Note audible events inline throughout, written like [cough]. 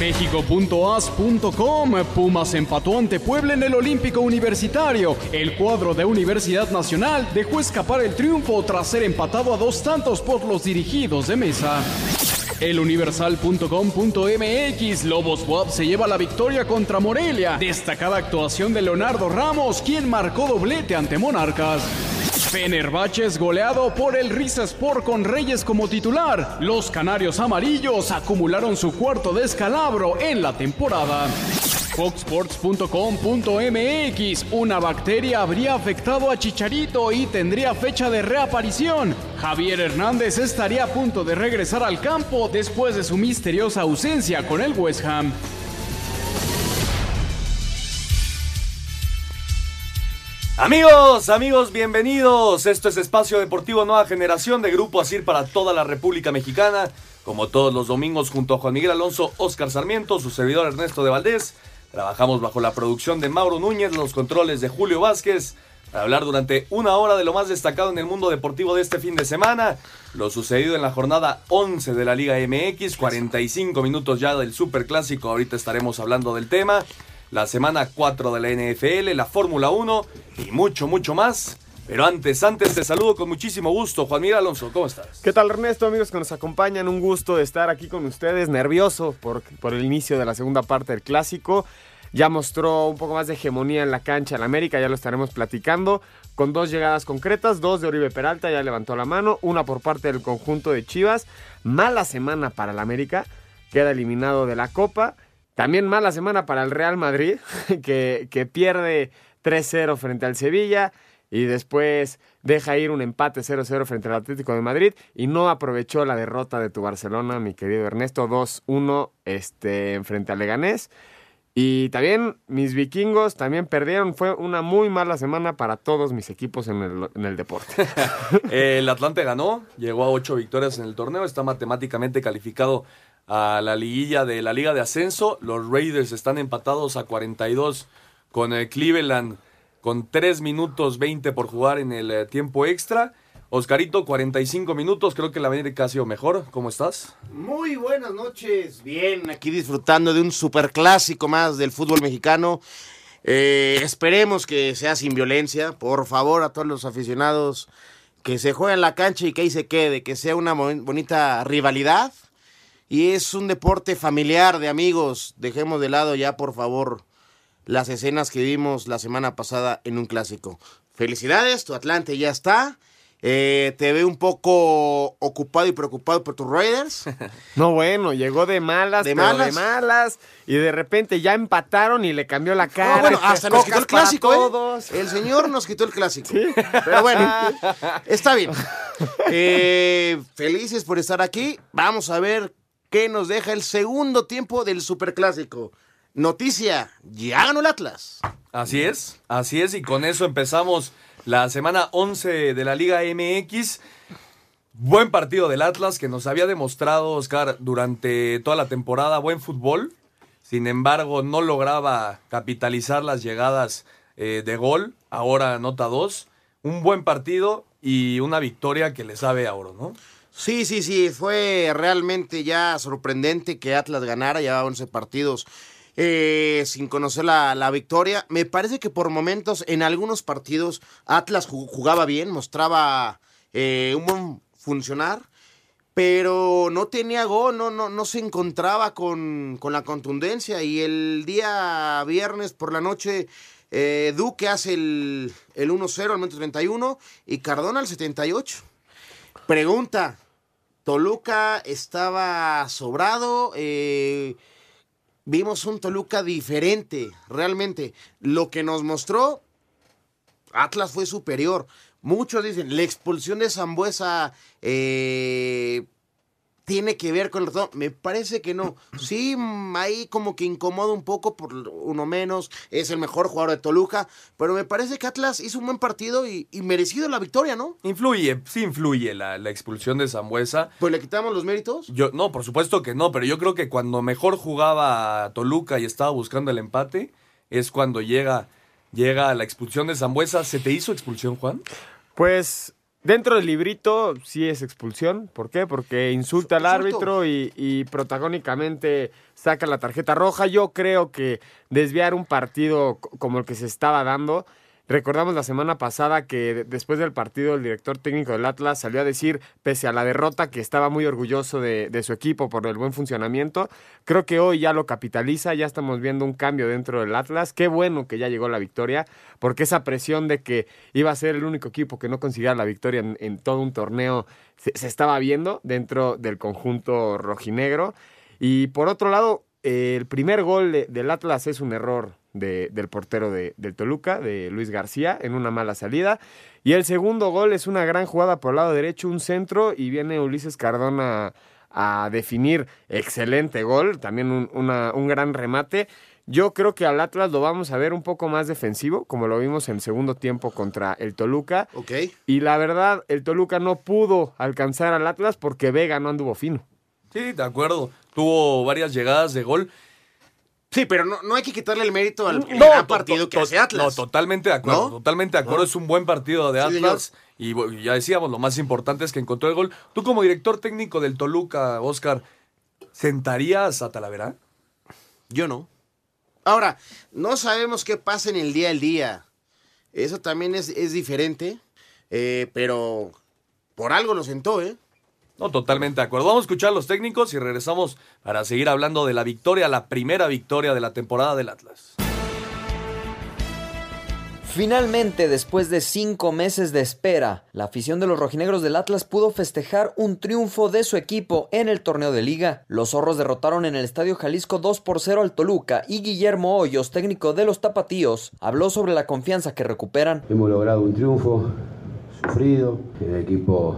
México.as.com Pumas empató ante Puebla en el Olímpico Universitario. El cuadro de Universidad Nacional dejó escapar el triunfo tras ser empatado a dos tantos por los dirigidos de mesa. Eluniversal.com.mx Lobos WAP se lleva la victoria contra Morelia. Destacada actuación de Leonardo Ramos, quien marcó doblete ante Monarcas. Fenerbahce goleado por el Sport con Reyes como titular. Los canarios amarillos acumularon su cuarto descalabro en la temporada. Foxsports.com.mx Una bacteria habría afectado a Chicharito y tendría fecha de reaparición. Javier Hernández estaría a punto de regresar al campo después de su misteriosa ausencia con el West Ham. Amigos, amigos, bienvenidos. Esto es Espacio Deportivo Nueva Generación de Grupo Asir para toda la República Mexicana. Como todos los domingos, junto a Juan Miguel Alonso, Oscar Sarmiento, su servidor Ernesto de Valdés. Trabajamos bajo la producción de Mauro Núñez, los controles de Julio Vázquez, para hablar durante una hora de lo más destacado en el mundo deportivo de este fin de semana. Lo sucedido en la jornada 11 de la Liga MX, 45 minutos ya del Super Clásico. Ahorita estaremos hablando del tema la semana 4 de la NFL, la Fórmula 1 y mucho, mucho más. Pero antes, antes te saludo con muchísimo gusto. Juan Miguel Alonso, ¿cómo estás? ¿Qué tal Ernesto, amigos que nos acompañan? Un gusto de estar aquí con ustedes, nervioso por, por el inicio de la segunda parte del clásico. Ya mostró un poco más de hegemonía en la cancha en América, ya lo estaremos platicando, con dos llegadas concretas, dos de Oribe Peralta, ya levantó la mano, una por parte del conjunto de Chivas. Mala semana para el América, queda eliminado de la Copa. También mala semana para el Real Madrid, [laughs] que, que pierde 3-0 frente al Sevilla y después deja ir un empate 0-0 frente al Atlético de Madrid y no aprovechó la derrota de tu Barcelona, mi querido Ernesto, 2-1 este, frente al Leganés. Y también mis vikingos también perdieron. Fue una muy mala semana para todos mis equipos en el, en el deporte. [laughs] El Atlante ganó, llegó a ocho victorias en el torneo, está matemáticamente calificado a la liguilla de la Liga de Ascenso. Los Raiders están empatados a 42 con el Cleveland con 3 minutos 20 por jugar en el eh, tiempo extra. Oscarito, 45 minutos, creo que la América ha sido mejor. ¿Cómo estás? Muy buenas noches, bien, aquí disfrutando de un superclásico más del fútbol mexicano. Eh, esperemos que sea sin violencia, por favor, a todos los aficionados que se jueguen la cancha y que ahí se quede, que sea una bonita rivalidad. Y es un deporte familiar de amigos. Dejemos de lado ya, por favor, las escenas que vimos la semana pasada en un clásico. Felicidades, tu Atlante ya está. Eh, te ve un poco ocupado y preocupado por tus Raiders. [laughs] No, bueno, llegó de malas, ¿De pero malas? de malas. Y de repente ya empataron y le cambió la cara. Ah, bueno, hasta nos quitó el clásico, ¿eh? El señor nos quitó el clásico. Pero bueno, está bien. [laughs] Eh, felices por estar aquí. Vamos a ver qué nos deja el segundo tiempo del superclásico. Noticia, ya ganó el Atlas. Así es, así es, y con eso empezamos la semana 11 de la Liga MX. Buen partido del Atlas que nos había demostrado, Oscar, durante toda la temporada buen fútbol. Sin embargo, no lograba capitalizar las llegadas eh, de gol. Ahora anota dos. Un buen partido y una victoria que le sabe a oro, ¿no? Sí, sí, sí, fue realmente ya sorprendente que Atlas ganara, ya 11 partidos eh, sin conocer la, la victoria. Me parece que por momentos en algunos partidos Atlas ju- jugaba bien, mostraba eh, un buen funcionar, pero no tenía gol, no, no, no se encontraba con, con la contundencia y el día viernes por la noche... eh, Duque hace el, el 1-0 al momento 31 y Cardona al 78. Pregunta, Toluca estaba sobrado, eh, vimos un Toluca diferente, realmente. Lo que nos mostró, Atlas fue superior. Muchos dicen, la expulsión de Zambuesa eh, tiene que ver con el resultado. Me parece que no. Sí, ahí como que incomoda un poco por uno menos. Es el mejor jugador de Toluca. Pero me parece que Atlas hizo un buen partido y, y merecido la victoria, ¿no? Influye, sí influye la, la expulsión de Zambuesa. Pues le quitamos los méritos. Yo, no, por supuesto que no, pero yo creo que cuando mejor jugaba Toluca y estaba buscando el empate, es cuando llega, llega la expulsión de Zambuesa. ¿Se te hizo expulsión, Juan? Pues dentro del librito sí es expulsión. ¿Por qué? Porque insulta al árbitro y, y protagónicamente saca la tarjeta roja. Yo creo que desviar un partido co- como el que se estaba dando. Recordamos la semana pasada que de- después del partido el director técnico del Atlas salió a decir, pese a la derrota, que estaba muy orgulloso de, su equipo por el buen funcionamiento. Creo que hoy ya lo capitaliza, ya estamos viendo un cambio dentro del Atlas. Qué bueno que ya llegó la victoria, porque esa presión de que iba a ser el único equipo que no consiguiera la victoria en, todo un torneo se, estaba viendo dentro del conjunto rojinegro. Y por otro lado, eh, el primer gol de- del Atlas es un error de- del portero de, del Toluca, de Luis García, en una mala salida. Y el segundo gol es una gran jugada por el lado derecho, un centro, y viene Ulises Cardona a definir excelente gol, también un, una- un gran remate. Yo creo que al Atlas lo vamos a ver un poco más defensivo, como lo vimos en segundo tiempo contra el Toluca. Ok. Y la verdad, el Toluca no pudo alcanzar al Atlas porque Vega no anduvo fino. Sí, de acuerdo. Tuvo varias llegadas de gol. Sí, pero no, no hay que quitarle el mérito al No, gran partido que hace Atlas. No, totalmente de acuerdo. ¿No? Totalmente de acuerdo. Es un buen partido de Atlas. y ya decíamos, lo más importante es que encontró el gol. Tú, como director técnico del Toluca, Oscar, ¿sentarías a Talavera? Yo no. Ahora, no sabemos qué pasa en el día al día. Eso también es, es diferente. eh, pero por algo lo sentó, ¿eh? No, totalmente de acuerdo. Vamos a escuchar a los técnicos y regresamos para seguir hablando de la victoria, la primera victoria de la temporada del Atlas. Finalmente, después de cinco meses de espera, la afición de los rojinegros del Atlas pudo festejar un triunfo de su equipo en el torneo de liga. Los zorros derrotaron en el Estadio Jalisco 2 por 0 al Toluca y Guillermo Hoyos, técnico de los Tapatíos, habló sobre la confianza que recuperan. Hemos logrado un triunfo sufrido, el equipo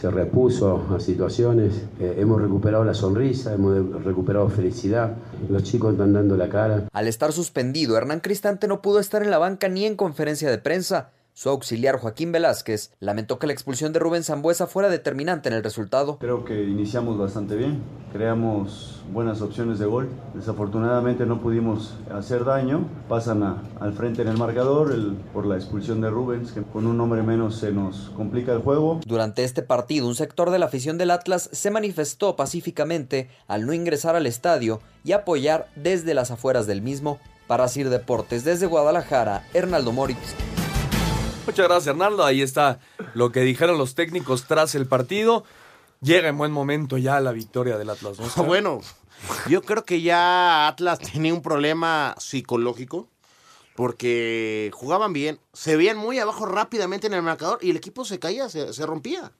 se repuso a situaciones, eh, hemos recuperado la sonrisa, hemos recuperado felicidad, los chicos están dando la cara. Al estar suspendido, Hernán Cristante no pudo estar en la banca ni en conferencia de prensa. Su auxiliar Joaquín Velázquez lamentó que la expulsión de Rubén Zambuesa fuera determinante en el resultado. Creo que iniciamos bastante bien, creamos buenas opciones de gol. Desafortunadamente no pudimos hacer daño, pasan a- al frente en el marcador el- por la expulsión de Rubens, que con un hombre menos se nos complica el juego. Durante este partido, un sector de la afición del Atlas se manifestó pacíficamente al no ingresar al estadio y apoyar desde las afueras del mismo. Para Sir Deportes, desde Guadalajara, Hernaldo Moritz. Muchas gracias, Hernando. Ahí está lo que dijeron los técnicos tras el partido. Llega en buen momento ya la victoria del Atlas. ¿no? [laughs] Bueno, yo creo que ya Atlas tenía un problema psicológico porque jugaban bien, se veían muy abajo rápidamente en el marcador y el equipo se caía, se, se rompía.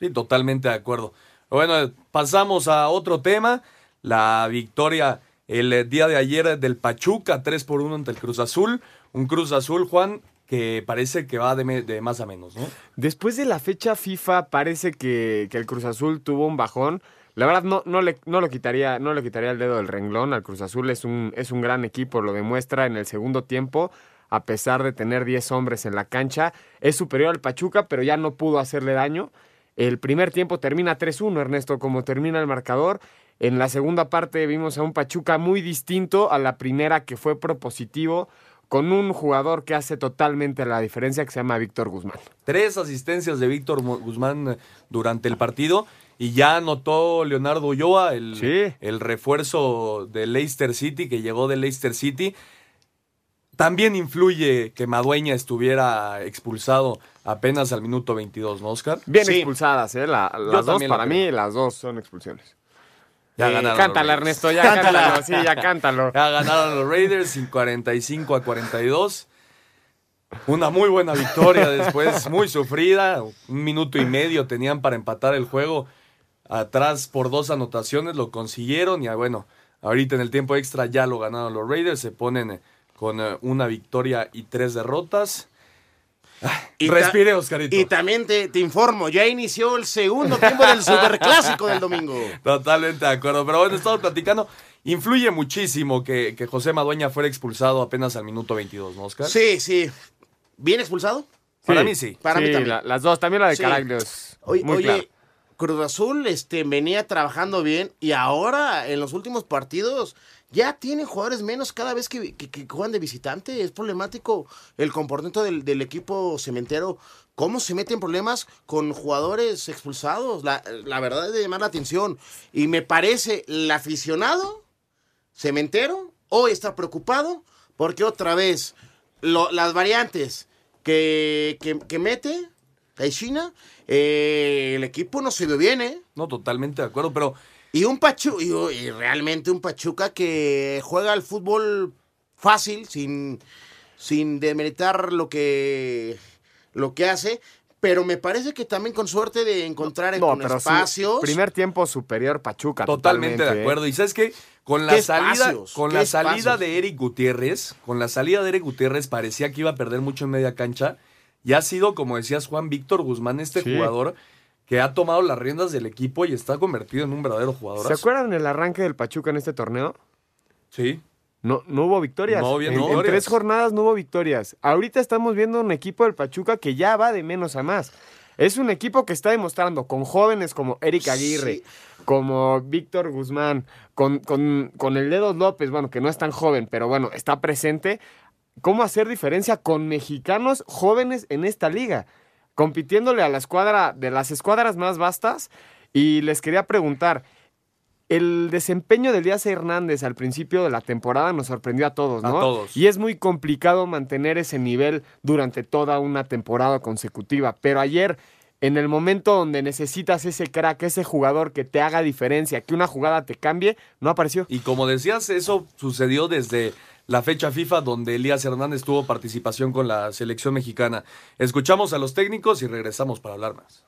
Sí, totalmente de acuerdo. Bueno, pasamos a otro tema. La victoria el día de ayer del Pachuca, 3 por 1 ante el Cruz Azul. Un Cruz Azul, Juan, que parece que va de, más a menos, ¿no? Después de la fecha FIFA parece que, que el Cruz Azul tuvo un bajón. La verdad no, no, le, no, lo quitaría, no le quitaría el dedo del renglón al Cruz Azul. Es un, es un gran equipo, lo demuestra en el segundo tiempo. A pesar de tener 10 hombres en la cancha, es superior al Pachuca, pero ya no pudo hacerle daño. El primer tiempo termina 3-1, Ernesto, como termina el marcador. En la segunda parte vimos a un Pachuca muy distinto a la primera que fue propositivo, con un jugador que hace totalmente la diferencia que se llama Víctor Guzmán. Tres asistencias de Víctor Guzmán eh, durante el partido. Y ya anotó Leonardo Ulloa, el, Sí. el refuerzo de Leicester City, que llegó de Leicester City. También influye que Madueña estuviera expulsado apenas al minuto 22, ¿no, Oscar? Bien Sí. expulsadas, ¿eh? La- Yo las dos para creo. mí, las dos son expulsiones. Ya Eh, ganaron cántala, los. Ernesto, ya Cántala. cántalo, sí, ya cántalo. Ya ganaron los Raiders sin 45 a 42. Una muy buena victoria después, [laughs] muy sufrida. Un minuto y medio tenían para empatar el juego. Atrás por dos anotaciones lo consiguieron y ah, bueno, ahorita en el tiempo extra ya lo ganaron los Raiders. Se ponen eh, con eh, una victoria y tres derrotas. Y ta- Respire, Oscarito. Y también te, te informo, ya inició el segundo tiempo del Superclásico del domingo. [laughs] Totalmente de acuerdo. Pero bueno, estamos platicando. Influye muchísimo que, que José Madueña fuera expulsado apenas al minuto 22, ¿no, Oscar? Sí, sí. ¿Bien expulsado? Para mí sí. Para mí también. la- las dos, también la de Sí. Oye, muy oye. Cruz Azul este, venía trabajando bien y ahora en los últimos partidos ya tienen jugadores menos cada vez que, juegan de visitante. Es problemático el comportamiento del, equipo cementero. ¿Cómo se meten problemas con jugadores expulsados? La, verdad es de llamar la atención. Y me parece el aficionado cementero hoy está preocupado porque otra vez lo- las variantes que, mete Caixina, eh, el equipo no se vio bien, ¿eh? No, totalmente de acuerdo, pero Y un Pachuca, y, y realmente un Pachuca que juega al fútbol fácil, sin, sin demeritar lo que, lo que hace, pero me parece que también con suerte de encontrar No, su espacios. primer tiempo superior Pachuca. Totalmente de ¿eh? acuerdo. Y sabes qué, con la ¿Qué salida, con ¿Qué la salida de Eric Gutiérrez, con la salida de Eric Gutiérrez parecía que iba a perder mucho en media cancha. Y ha sido, como decías Juan Víctor Guzmán, este Sí. jugador que ha tomado las riendas del equipo y está convertido en un verdadero jugador. ¿Se acuerdan el arranque del Pachuca en este torneo? Sí. No, no hubo victorias. No había en, en tres jornadas no hubo victorias. Ahorita estamos viendo un equipo del Pachuca que ya va de menos a más. Es un equipo que está demostrando con jóvenes como Eric Aguirre, Sí. como Víctor Guzmán, con, con, con el Dedos López, bueno, que no es tan joven, pero bueno, está presente. ¿Cómo hacer diferencia con mexicanos jóvenes en esta liga? Compitiéndole a la escuadra de las escuadras más vastas. Y les quería preguntar, el desempeño de Elías Hernández al principio de la temporada nos sorprendió a todos, A ¿no? todos. Y es muy complicado mantener ese nivel durante toda una temporada consecutiva. Pero ayer, en el momento donde necesitas ese crack, ese jugador que te haga diferencia, que una jugada te cambie, no apareció. Y como decías, eso sucedió desde la fecha FIFA donde Elías Hernández tuvo participación con la selección mexicana. Escuchamos a los técnicos y regresamos para hablar más.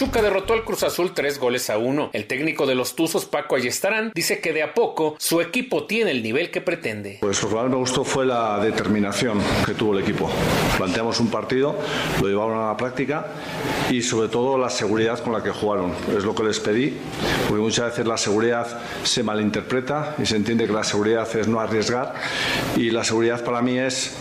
Pachuca derrotó al Cruz Azul tres goles a uno. El técnico de los Tuzos, Paco Ayestarán, dice que de a poco su equipo tiene el nivel que pretende. Pues lo que más me gustó fue la determinación que tuvo el equipo. Planteamos un partido, lo llevaron a la práctica y sobre todo la seguridad con la que jugaron. Es lo que les pedí, porque muchas veces la seguridad se malinterpreta y se entiende que la seguridad es no arriesgar y la seguridad para mí es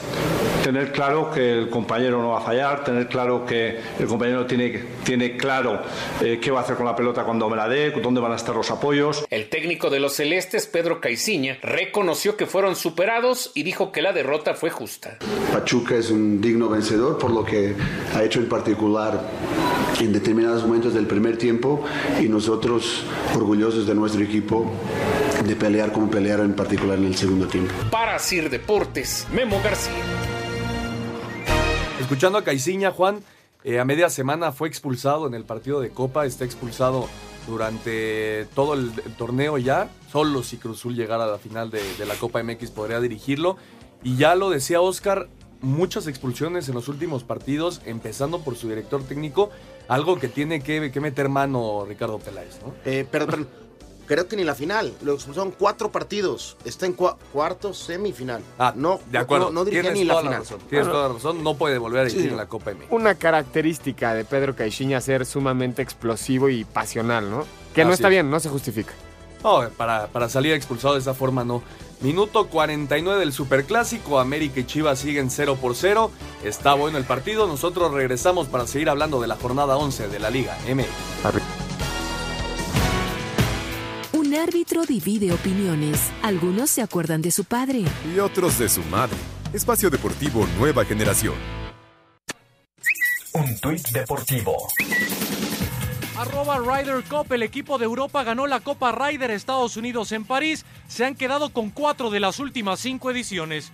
tener claro que el compañero no va a fallar, tener claro que el compañero tiene, tiene claro eh, qué va a hacer con la pelota cuando me la dé, dónde van a estar los apoyos. El técnico de los Celestes, Pedro Caiciña, reconoció que fueron superados y dijo que la derrota fue justa. Pachuca es un digno vencedor por lo que ha hecho en particular en determinados momentos del primer tiempo y nosotros orgullosos de nuestro equipo de pelear como pelearon en particular en el segundo tiempo. Para Sir Deportes, Memo García. Escuchando a Caiciña, Juan, eh, a media semana fue expulsado en el partido de Copa, está expulsado durante todo el, torneo ya. Solo si Cruzul llegara a la final de, la Copa MX podría dirigirlo. Y ya lo decía Oscar, muchas expulsiones en los últimos partidos, empezando por su director técnico, algo que tiene que, que meter mano Ricardo Peláez, ¿no? Eh, perdón. Creo que ni la final. Lo expulsaron cuatro partidos. Está en cua- cuarto, semifinal. Ah, no, de acuerdo. No, no dirigía ni la toda la final. razón. Tienes toda la razón. No puede volver a dirigir Sí. en la Copa MX. Una característica de Pedro Caixinha ser sumamente explosivo y pasional, ¿no? Que no está es. bien, no se justifica. No, para, para salir expulsado de esa forma no. Minuto 49 del Superclásico, América y Chivas siguen 0 por 0. Está bueno el partido, nosotros regresamos para seguir hablando de la jornada 11 de la Liga MX. Árbitro divide opiniones. Algunos se acuerdan de su padre. Y otros de su madre. Espacio Deportivo Nueva Generación. Un tuit deportivo. Arroba Ryder Cup, el equipo de Europa ganó la Copa Ryder Estados Unidos en París. Se han quedado con cuatro de las últimas cinco ediciones.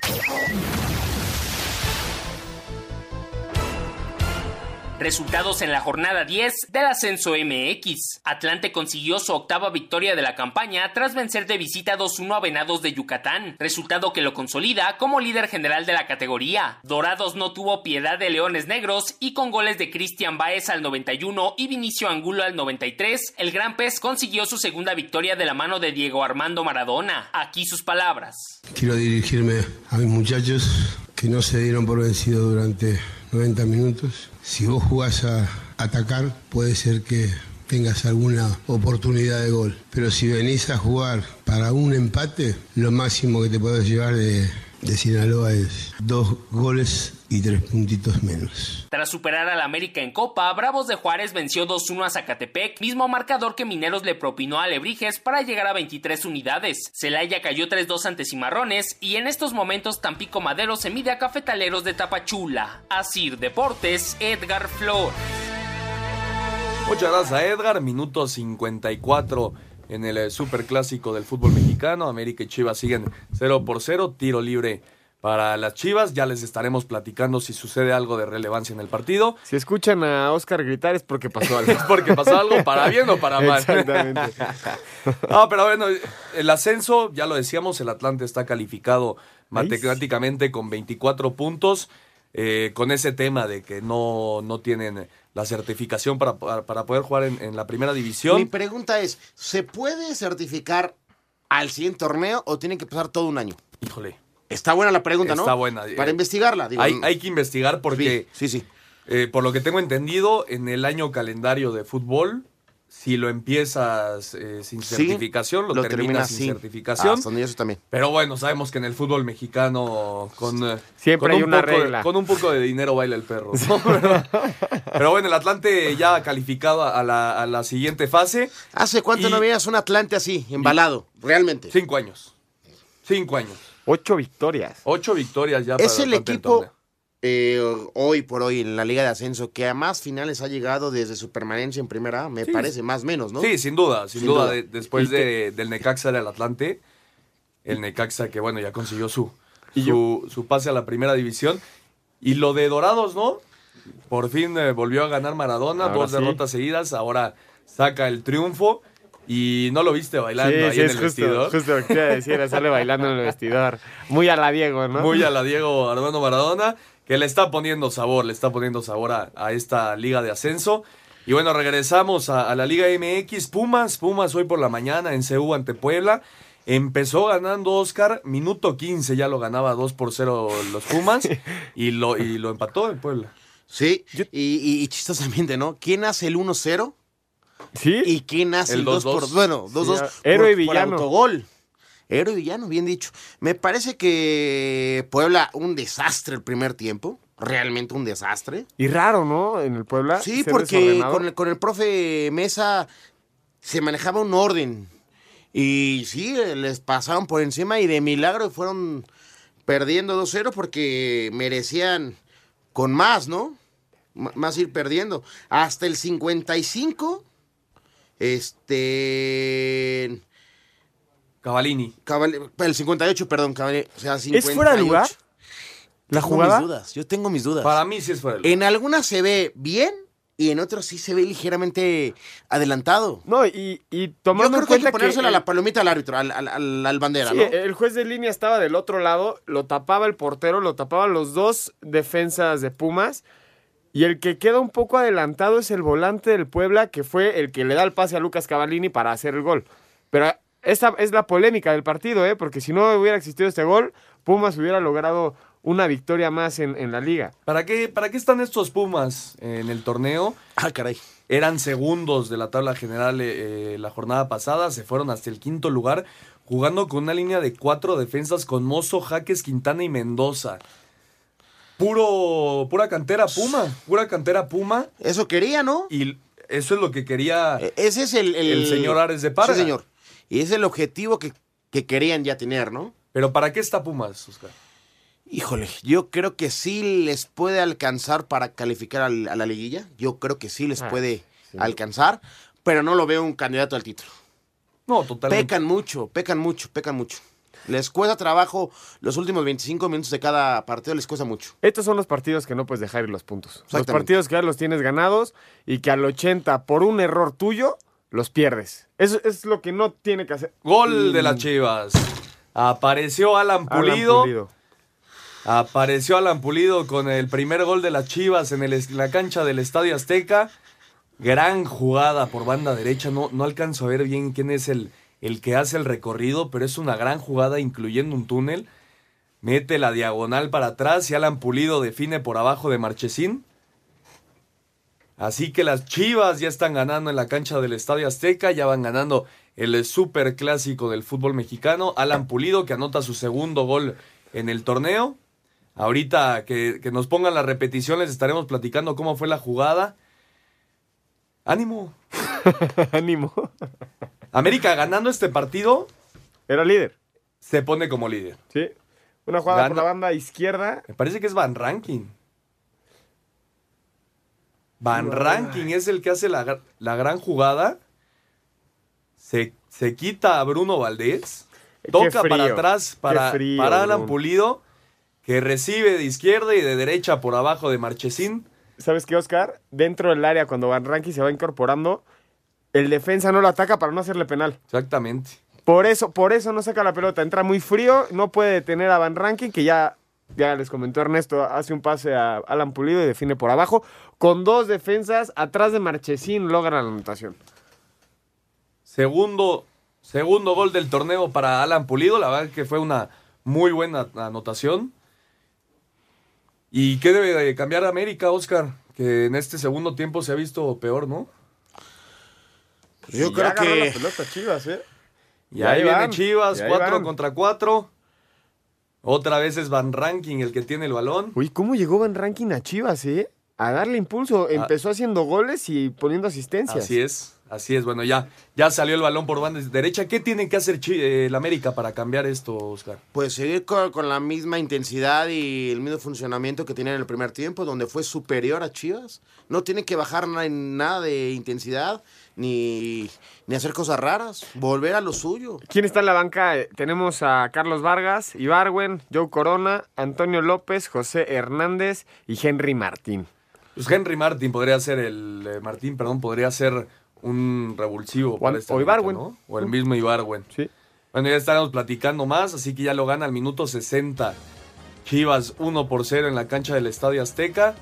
Resultados en la jornada 10 del ascenso MX. Atlante consiguió su octava victoria de la campaña tras vencer de visita 2-1 a Venados de Yucatán, resultado que lo consolida como líder general de la categoría. Dorados no tuvo piedad de Leones Negros y con goles de Cristian Baez al 91 y Vinicio Angulo al 93, el Gran Pez consiguió su segunda victoria de la mano de Diego Armando Maradona. Aquí sus palabras. Quiero dirigirme a mis muchachos que no se dieron por vencido durante 90 minutos. Si vos jugás a atacar, puede ser que tengas alguna oportunidad de gol. Pero si venís a jugar para un empate, lo máximo que te puedes llevar de, de Sinaloa es dos goles y tres puntitos menos. Tras superar al América en Copa, Bravos de Juárez venció 2-1 a Zacatepec, mismo marcador que Mineros le propinó a Lebrijes para llegar a 23 unidades. Celaya cayó 3-2 ante Cimarrones y en estos momentos Tampico Madero se mide a Cafetaleros de Tapachula. Asir Deportes, Edgar Flor. Muchas gracias a Edgar, minuto 54 en el Super Clásico del fútbol mexicano. América y Chivas siguen 0 por 0, tiro libre para las Chivas. Ya les estaremos platicando si sucede algo de relevancia en el partido. Si escuchan a Oscar gritar es porque pasó algo. es [laughs] porque pasó algo para bien o para mal. Exactamente. no, [laughs] pero bueno, el ascenso, ya lo decíamos, el Atlante está calificado matemáticamente con 24 puntos. Eh, con ese tema de que no, no tienen la certificación para, para poder jugar en, en, la primera división. Mi pregunta es, ¿se puede certificar al siguiente torneo o tiene que pasar todo un año? Híjole. Está buena la pregunta, ¿no? Está buena. Para investigarla. Digo, hay, hay, que investigar porque, sí, sí. sí. Eh, por lo que tengo entendido, en el año calendario de fútbol, si lo empiezas eh, sin certificación, lo, lo terminas, terminas sin sin. certificación. Ah, eso también. Pero bueno, sabemos que en el fútbol mexicano con, eh, Siempre con hay un una poco de- regla. con un poco de dinero baila el perro. ¿no? [laughs] Pero, [laughs] pero bueno, el Atlante ya calificado a la, a la siguiente fase. ¿Hace cuánto Y- no veías un Atlante así, embalado? Realmente. Cinco años. Cinco años. Ocho victorias. Ocho victorias ya. Es para el equipo. Eh, hoy por hoy en la Liga de Ascenso que a más finales ha llegado desde su permanencia en primera me Sí. parece, más o menos, ¿no? Sí, sin duda, sin, Sin duda. duda. de- después de- del Necaxa del Atlante, el Necaxa que bueno, ya consiguió su, su, su pase a la primera división. Y lo de Dorados, ¿no? Por fin eh, volvió a ganar Maradona, Ahora dos sí. derrotas seguidas, ahora saca el triunfo. Y no lo viste bailando Sí, ahí sí, en es el justo, vestidor. justo decir, sale bailando en el vestidor. Muy a la Diego, ¿no? Muy a la Diego Armando Maradona, que le está poniendo sabor, le está poniendo sabor a, a esta liga de ascenso. Y bueno, regresamos a, a la Liga MX. Pumas, Pumas hoy por la mañana en CU ante Puebla. Empezó ganando Oscar, minuto 15 ya lo ganaba 2 por 0 los Pumas y lo, y lo empató el Puebla. Sí, y, y, y chistosamente, ¿no? ¿Quién hace el 1-0? Sí. ¿Y quién hace el, El 2 2-2. por Bueno, 2-2. Sí, héroe y por- por villano. autogol. Héroe y villano, bien dicho. Me parece que Puebla, un desastre el primer tiempo. Realmente un desastre. Y raro, ¿no? En el Puebla. Sí, porque con el, con el profe Mesa se manejaba un orden. Y sí, les pasaron por encima y de milagro fueron perdiendo 2-0 porque merecían con más, ¿no? M- más ir perdiendo. Hasta el 55, este... Cavalini. El 58, perdón, Cavalli- o sea, 58. ¿Es fuera de lugar? ¿La Tengo jugada? mis dudas, yo tengo mis dudas. Para mí sí es fuera. de lugar. En algunas se ve bien y en otras sí se ve ligeramente adelantado. No, y, y Yo tomando creo en que hay que ponérsela a la palomita al árbitro, al, al, al- al bandera, Sí, ¿no? el juez de línea estaba del otro lado, lo tapaba el portero, lo tapaban los dos defensas de Pumas. Y el que queda un poco adelantado es el volante del Puebla, que fue el que le da el pase a Lucas Cavallini para hacer el gol. Pero esta es la polémica del partido, ¿eh? porque si no hubiera existido este gol, Pumas hubiera logrado una victoria más en, en la liga. ¿Para qué, ¿Para qué están estos Pumas en el torneo? Ah, caray. Eran segundos de la tabla general eh, la jornada pasada, se fueron hasta el quinto lugar, jugando con una línea de cuatro defensas con Mozo, Jaques, Quintana y Mendoza. Puro, pura cantera Puma, pura cantera Puma. Eso quería, ¿no? Y eso es lo que quería E- Ese es el... El, el señor Ares de Parga. Sí, señor. Y es el objetivo que, que querían ya tener, ¿no? Pero ¿para qué está Pumas, Oscar? Híjole, yo creo que sí les puede alcanzar para calificar al- a la liguilla. Yo creo que sí les Ah, puede sí. alcanzar, pero no lo veo un candidato al título. No, totalmente. Pecan mucho, pecan mucho, pecan mucho. Les cuesta trabajo los últimos 25 minutos de cada partido, les cuesta mucho. Estos son los partidos que no puedes dejar ir los puntos. Los partidos que ya los tienes ganados y que al 80 por un error tuyo los pierdes. Eso es lo que no tiene que hacer. Gol de las Mm. Chivas. Apareció Alan Alan Pulido. Apareció Alan Pulido con el primer gol de las Chivas en el es- la cancha del Estadio Azteca. Gran jugada por banda derecha. No, no alcanzo a ver bien quién es el, el que hace el recorrido, pero es una gran jugada incluyendo un túnel. Mete la diagonal para atrás y Alan Pulido define por abajo de Marchesín. Así que las Chivas ya están ganando en la cancha del Estadio Azteca, ya van ganando el super clásico del fútbol mexicano. Alan Pulido que anota su segundo gol en el torneo. Ahorita que, nos pongan las repeticiones estaremos platicando cómo fue la jugada. Ánimo. [laughs] Ánimo. América ganando este partido. Era líder. Se pone como líder. Sí. Una jugada Gana- por la banda izquierda. Me parece que es Van Ranking. Van Ranking es el que hace la, la gran jugada. Se, se quita a Bruno Valdés. Toca frío, para atrás para, frío, para Alan Bruno. Pulido. Que recibe de izquierda y de derecha por abajo de Marchesín. ¿Sabes qué, Oscar? Dentro del área, cuando Van Rankin se va incorporando, el defensa no lo ataca para no hacerle penal. Exactamente. Por eso, por eso no saca la pelota. Entra muy frío, no puede detener a Van Rankin, que ya, ya les comentó Ernesto, hace un pase a Alan Pulido y define por abajo. Con dos defensas, atrás de Marchesín logra la anotación. Segundo, segundo gol del torneo para Alan Pulido. La verdad que fue una muy buena anotación. ¿Y qué debe de cambiar América, Oscar? Que en este segundo tiempo se ha visto peor, ¿no? Yo Y creo que- la pelota Chivas, ¿eh? Y ahí viene van, Chivas, y ahí cuatro van. contra cuatro. Otra vez es Van Ranking el que tiene el balón. Uy, ¿cómo llegó Van Rankin a Chivas, eh? A darle impulso. Empezó haciendo goles y poniendo asistencias. Así es, así es. Bueno, ya, ya salió el balón por banda derecha. ¿Qué tiene que hacer eh, el América para cambiar esto, Oscar? Pues seguir con, con la misma intensidad y el mismo funcionamiento que tenía en el primer tiempo, donde fue superior a Chivas. No tiene que bajar en nada de intensidad ni, ni hacer cosas raras. Volver a lo suyo. ¿Quién está en la banca? Eh, Tenemos a Carlos Vargas, Ibarwen, Joe Corona, Antonio López, José Hernández y Henry Martín. Pues Henry Martin podría ser el eh, Martín, perdón, podría ser un revulsivo para O- este o. ¿no? O el mismo Ibarwen. Sí. Bueno, ya estaremos platicando más, así que ya lo gana al minuto 60. Chivas 1 por 0 en la cancha del Estadio Azteca.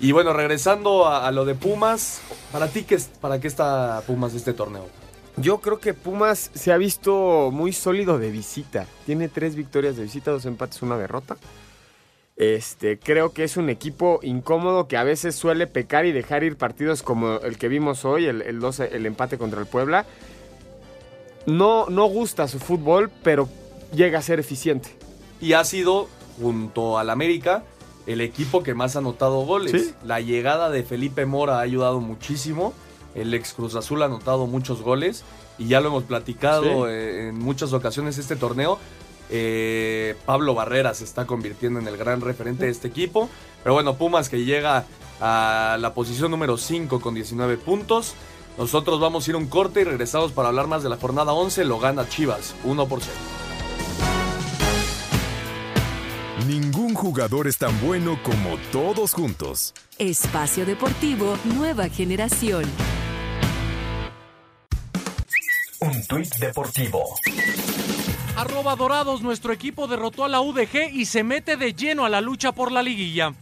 Y bueno, regresando a, a lo de Pumas, ¿para ti qué, para qué está Pumas este torneo? Yo creo que Pumas se ha visto muy sólido de visita. Tiene tres victorias de visita, dos empates, una derrota. Este, creo que es un equipo incómodo que a veces suele pecar y dejar ir partidos como el que vimos hoy, el, el 12 el empate contra el Puebla. No, no gusta su fútbol, pero llega a ser eficiente. Y ha sido, junto al América, el equipo que más ha anotado goles. Sí. La llegada de Felipe Mora ha ayudado muchísimo. El ex Cruz Azul ha anotado muchos goles. Y ya lo hemos platicado Sí. eh, en muchas ocasiones este torneo. Eh, Pablo Barrera se está convirtiendo en el gran referente de este equipo. Pero bueno, Pumas que llega a la posición número 5 con 19 puntos. Nosotros vamos a ir un corte y regresamos para hablar más de la jornada 11. Lo gana Chivas, 1 por 0. Ningún jugador es tan bueno como todos juntos. Espacio Deportivo Nueva Generación. Un tuit deportivo. Arroba Dorados, nuestro equipo derrotó a la UDG y se mete de lleno a la lucha por la liguilla.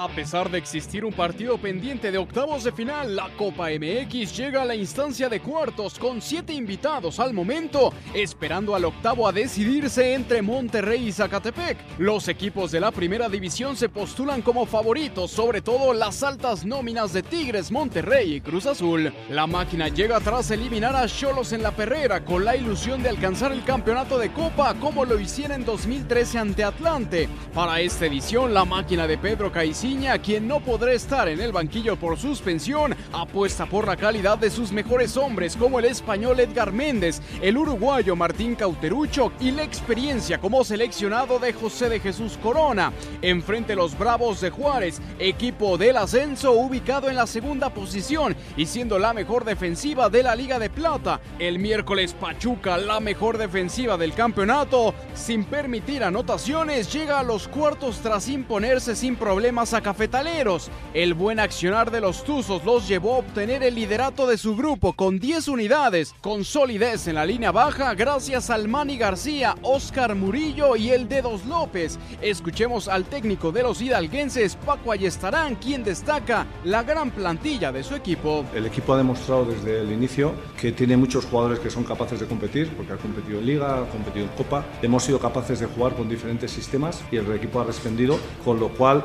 A pesar de existir un partido pendiente de octavos de final, la Copa MX llega a la instancia de cuartos con siete invitados al momento, esperando al octavo a decidirse entre Monterrey y Zacatepec. Los equipos de la primera división se postulan como favoritos, sobre todo las altas nóminas de Tigres, Monterrey y Cruz Azul. La máquina llega tras eliminar a Cholos en la perrera con la ilusión de alcanzar el campeonato de Copa como lo hiciera en 2013 ante Atlante. Para esta edición, la máquina de Pedro Caiciña, quien no podrá estar en el banquillo por suspensión, apuesta por la calidad de sus mejores hombres como el español Edgar Méndez, el uruguayo Martín Cauterucho y la experiencia como seleccionado de José de Jesús Corona. Enfrente los Bravos de Juárez, equipo del ascenso ubicado en la segunda posición y siendo la mejor defensiva de la Liga de Plata. El miércoles Pachuca, la mejor defensiva del campeonato, sin permitir anotaciones, llega a los cuartos tras imponerse sin problemas a Cafetaleros. El buen accionar de los Tuzos los llevó a obtener el liderato de su grupo con 10 unidades, con solidez en la línea baja gracias al Manny García, Oscar Murillo y el Dedos López. Escuchemos al técnico de los hidalguenses, Paco Ayestarán, quien destaca la gran plantilla de su equipo. El equipo ha demostrado desde el inicio que tiene muchos jugadores que son capaces de competir, porque ha competido en Liga, ha competido en Copa. Hemos sido capaces de jugar con diferentes sistemas y el equipo ha respondido, con lo cual,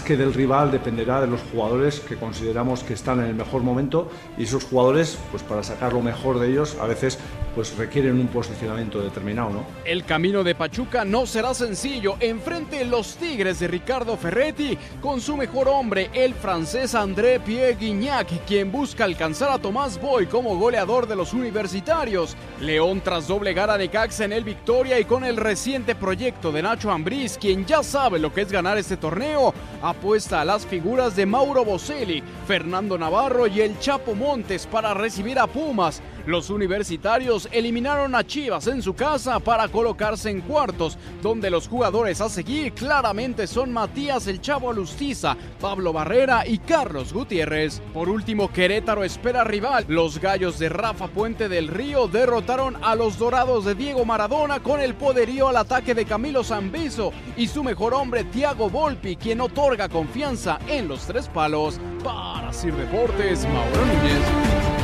que del rival, dependerá de los jugadores que consideramos que están en el mejor momento y esos jugadores, pues para sacar lo mejor de ellos, a veces pues requieren un posicionamiento determinado, ¿no? El camino de Pachuca no será sencillo. Enfrente los Tigres de Ricardo Ferretti con su mejor hombre, el francés André Pierre Guignac, quien busca alcanzar a Tomás Boy como goleador de los universitarios. León tras doblegar a Necaxa en el Victoria y con el reciente proyecto de Nacho Ambriz, quien ya sabe lo que es ganar este torneo, apuesta a las figuras de Mauro Boselli, Fernando Navarro y el Chapo Montes para recibir a Pumas. Los universitarios eliminaron a Chivas en su casa para colocarse en cuartos, donde los jugadores a seguir claramente son Matías el Chavo Alustiza, Pablo Barrera y Carlos Gutiérrez. Por último, Querétaro espera rival. Los gallos de Rafa Puente del Río derrotaron a los dorados de Diego Maradona con el poderío al ataque de Camilo Zambizo y su mejor hombre Thiago Volpi, quien otorga confianza en los tres palos. Para Sir Deportes, Mauro Núñez.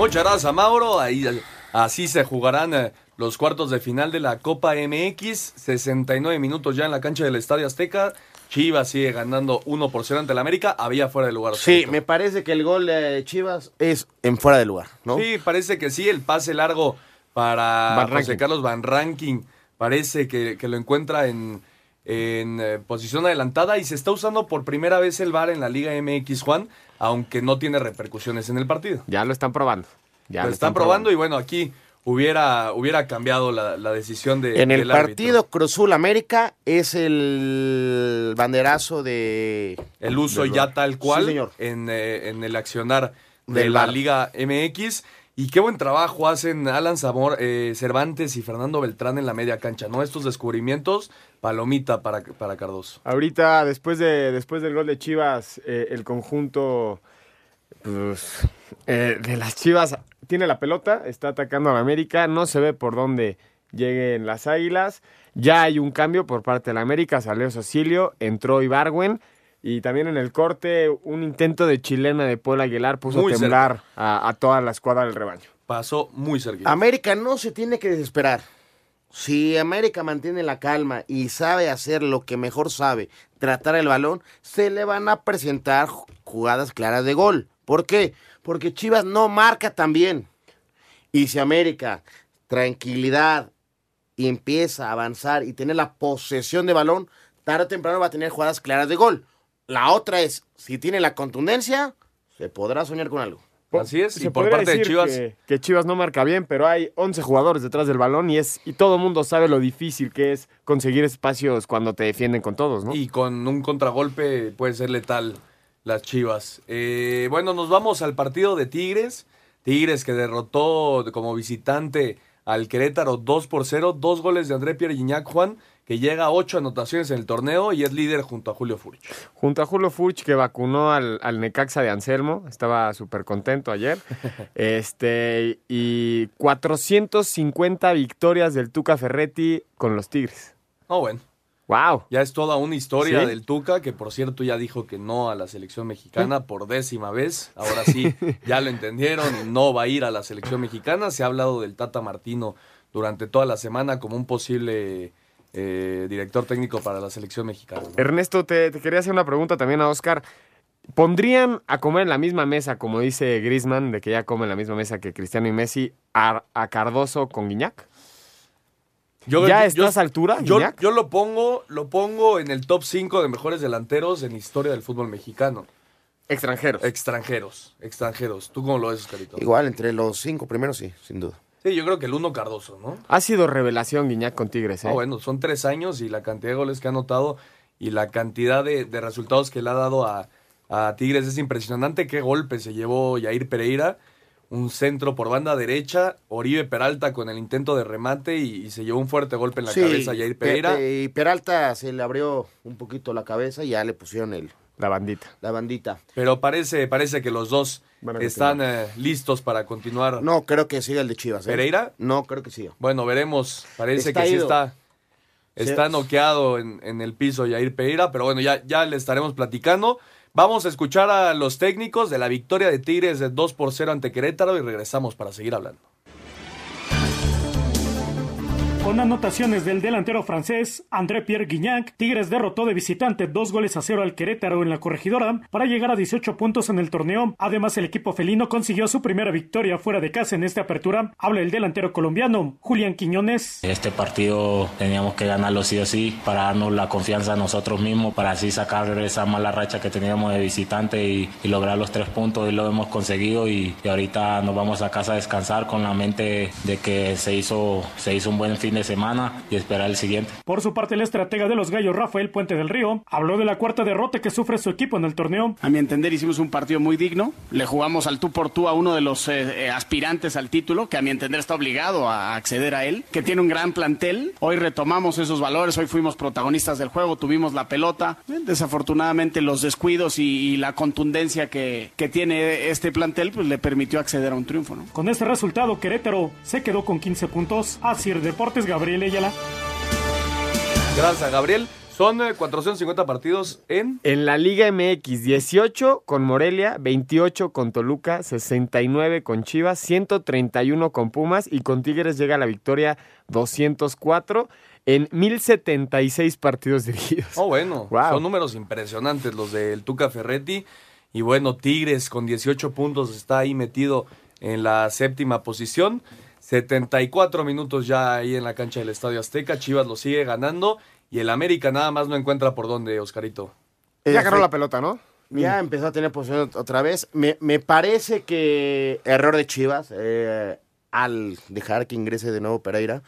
Muchas gracias, Mauro. Ahí, así se jugarán eh, los cuartos de final de la Copa MX. 69 minutos ya en la cancha del Estadio Azteca. Chivas sigue ganando 1 por 0 ante el América. Había fuera de lugar. Sí, me parece que el gol de Chivas es en fuera de lugar, ¿no? Sí, parece que sí. El pase largo para Van José. Carlos Van Ranking parece que, que lo encuentra en, en eh, posición adelantada y se está usando por primera vez el VAR en la Liga MX, Juan, aunque no tiene repercusiones en el partido. Ya lo están probando. Ya lo lo están probando y bueno, aquí hubiera, hubiera cambiado la, la decisión de, En el del partido Cruzul América es el banderazo de. El uso ya tal cual Sí, señor. En, eh, en el accionar de Del la. Liga MX. Y qué buen trabajo hacen Alan Zamor, eh, Cervantes y Fernando Beltrán en la media cancha, ¿no? Estos descubrimientos, palomita para, para Cardoso. Ahorita, después, de, después del gol de Chivas, eh, el conjunto pues, eh, de las Chivas tiene la pelota, está atacando a la América, no se ve por dónde lleguen las Águilas. Ya hay un cambio por parte de la América, salió Cecilio, entró Ibargüen. Y también en el corte, un intento de chilena de Paul Aguilar puso Muy a temblar a, a toda la escuadra del rebaño. Pasó muy cerquita. América no se tiene que desesperar. Si América mantiene la calma y sabe hacer lo que mejor sabe, tratar el balón, se le van a presentar ju- jugadas claras de gol. ¿Por qué? Porque Chivas no marca tan bien. Y si América, tranquilidad, y empieza a avanzar y tener la posesión de balón, tarde o temprano va a tener jugadas claras de gol. La otra es, si tiene la contundencia, se podrá soñar con algo. Así es, y Se por parte de decir Chivas, Que, que Chivas no marca bien, pero hay 11 jugadores detrás del balón y es y todo el mundo sabe lo difícil que es conseguir espacios cuando te defienden con todos, ¿no? y con un contragolpe puede ser letal las Chivas. Eh, bueno, nos vamos al partido de Tigres. Tigres que derrotó como visitante al Querétaro 2 por 0. Dos goles de André Pierre Gignac, Juan, que llega a ocho anotaciones en el torneo y es líder junto a Julio Furch. Junto a Julio Furch que vacunó al, al Necaxa de Anselmo, estaba súper contento ayer. [laughs] este y 450 victorias del Tuca Ferretti con los Tigres. No, bueno. Wow. Ya es toda una historia Sí. del Tuca, que por cierto ya dijo que no a la selección mexicana por décima vez. Ahora sí, [laughs] ya lo entendieron no va a ir a la selección mexicana. Se ha hablado del Tata Martino durante toda la semana como un posible eh, director técnico para la selección mexicana. ¿no? Ernesto, te, te quería hacer una pregunta también a Oscar. ¿Pondrían a comer en la misma mesa, como dice Grisman, de que ya come en la misma mesa que Cristiano y Messi, a, a Cardoso con Guiñac? Yo- ¿Ya yo- está a esa altura, Yo, Guiñac? yo lo pongo, lo pongo en el top 5 de mejores delanteros en la historia del fútbol mexicano. Extranjeros. Extranjeros, extranjeros. ¿Tú cómo lo ves, Oscarito? Igual, entre los cinco primeros, sí, sin duda. Sí, yo creo que el uno Cardoso, ¿no? Ha sido revelación Guiñac con Tigres, ¿eh? Ah, bueno, son tres años y la cantidad de goles que ha anotado y la cantidad de, de resultados que le ha dado a, a Tigres es impresionante. Qué golpe se llevó Yair Pereira. Un centro por banda derecha, Oribe Peralta con el intento de remate y, y se llevó un fuerte golpe en la Sí, cabeza a Yair Pereira. Pe- Y Peralta se le abrió un poquito la cabeza y ya le pusieron el, La bandita. La bandita. Pero parece, parece que los dos están eh, listos para continuar. No, creo que siga el de Chivas. ¿eh? ¿Pereira? No, creo que siga. Bueno, veremos. Parece Está que sí está. Está noqueado en, en el piso Yair Pereira, pero bueno, ya, ya le estaremos platicando. Vamos a escuchar a los técnicos de la victoria de Tigres de 2 por 0 ante Querétaro y regresamos para seguir hablando. Con anotaciones del delantero francés André Pierre Guignac, Tigres derrotó de visitante dos goles a cero al Querétaro en la corregidora para llegar a 18 puntos en el torneo. Además, el equipo felino consiguió su primera victoria fuera de casa en esta apertura. Habla el delantero colombiano Julián Quiñones. Este partido teníamos que ganarlo sí o sí para darnos la confianza a nosotros mismos, para así sacar esa mala racha que teníamos de visitante y, lograr los tres puntos y lo hemos conseguido y, y ahorita nos vamos a casa a descansar con la mente de que se hizo, se hizo un buen fin de semana y esperar el siguiente. Por su parte, el estratega de los Gallos, Rafael Puente del Río, habló de la cuarta derrota que sufre su equipo en el torneo. A mi entender hicimos un partido muy digno. Le jugamos al tú por tú a uno de los eh, eh, aspirantes al título, que a mi entender está obligado a acceder a él, que tiene un gran plantel. Hoy retomamos esos valores, hoy fuimos protagonistas del juego, tuvimos la pelota. Desafortunadamente los descuidos y, y la contundencia que, que tiene este plantel pues le permitió acceder a un triunfo. ¿no? Con este resultado, Querétaro se quedó con 15 puntos. Asir Deportes, Gabriel Ayala. Gracias, Gabriel. Son eh, 450 partidos en... En la Liga MX, 18 con Morelia, 28 con Toluca, 69 con Chivas, 131 con Pumas y con Tigres llega la victoria 204 en 1076 partidos [laughs] dirigidos. Oh, bueno, Wow. son números impresionantes los del Tuca Ferretti. Y bueno, Tigres con 18 puntos está ahí metido en la séptima posición. 74 minutos ya ahí en la cancha del Estadio Azteca. Chivas lo sigue ganando. Y el América nada más no encuentra por dónde, Oscarito. Ya agarró la pelota, ¿no? Ya empezó a tener posición otra vez. Me, me parece que error de Chivas eh, al dejar que ingrese de nuevo Pereira.